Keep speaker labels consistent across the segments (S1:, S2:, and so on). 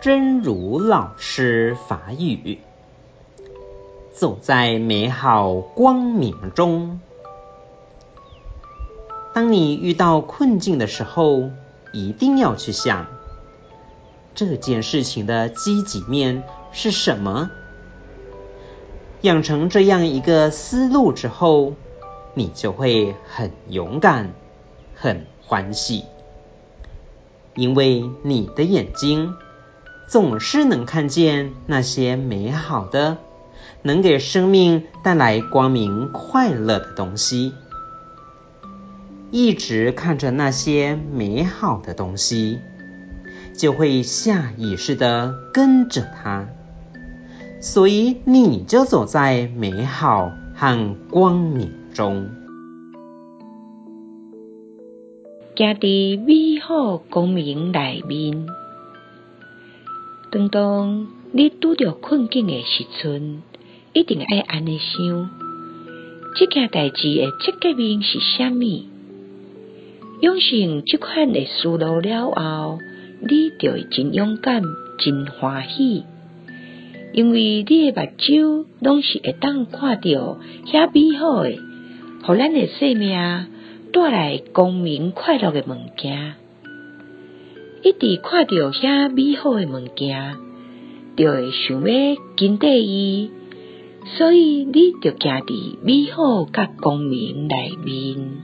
S1: 真如老师法语，走在美好光明中。当你遇到困境的时候，一定要去想这件事情的积极面是什么。养成这样一个思路之后，你就会很勇敢，很欢喜，因为你的眼睛总是能看见那些美好的，能给生命带来光明快乐的东西。一直看着那些美好的东西，就会下意识的跟着它，所以你就走在美好和光明中。
S2: 行在美好光明里面，当当你拄到困境的时阵，一定要按呢想，这件代志的积极面是虾米？养成这款的思路了后，你就会真勇敢、真欢喜，因为你的目睭拢是会当看到遐美好的，互咱的生命带来光明快乐的物件。一直看到遐美好诶物件，就会想要跟着伊，所以你就行伫美好甲光明内面。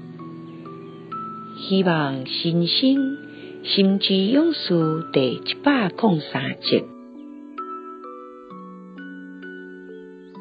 S2: 希望新生心之勇士第一百零三集。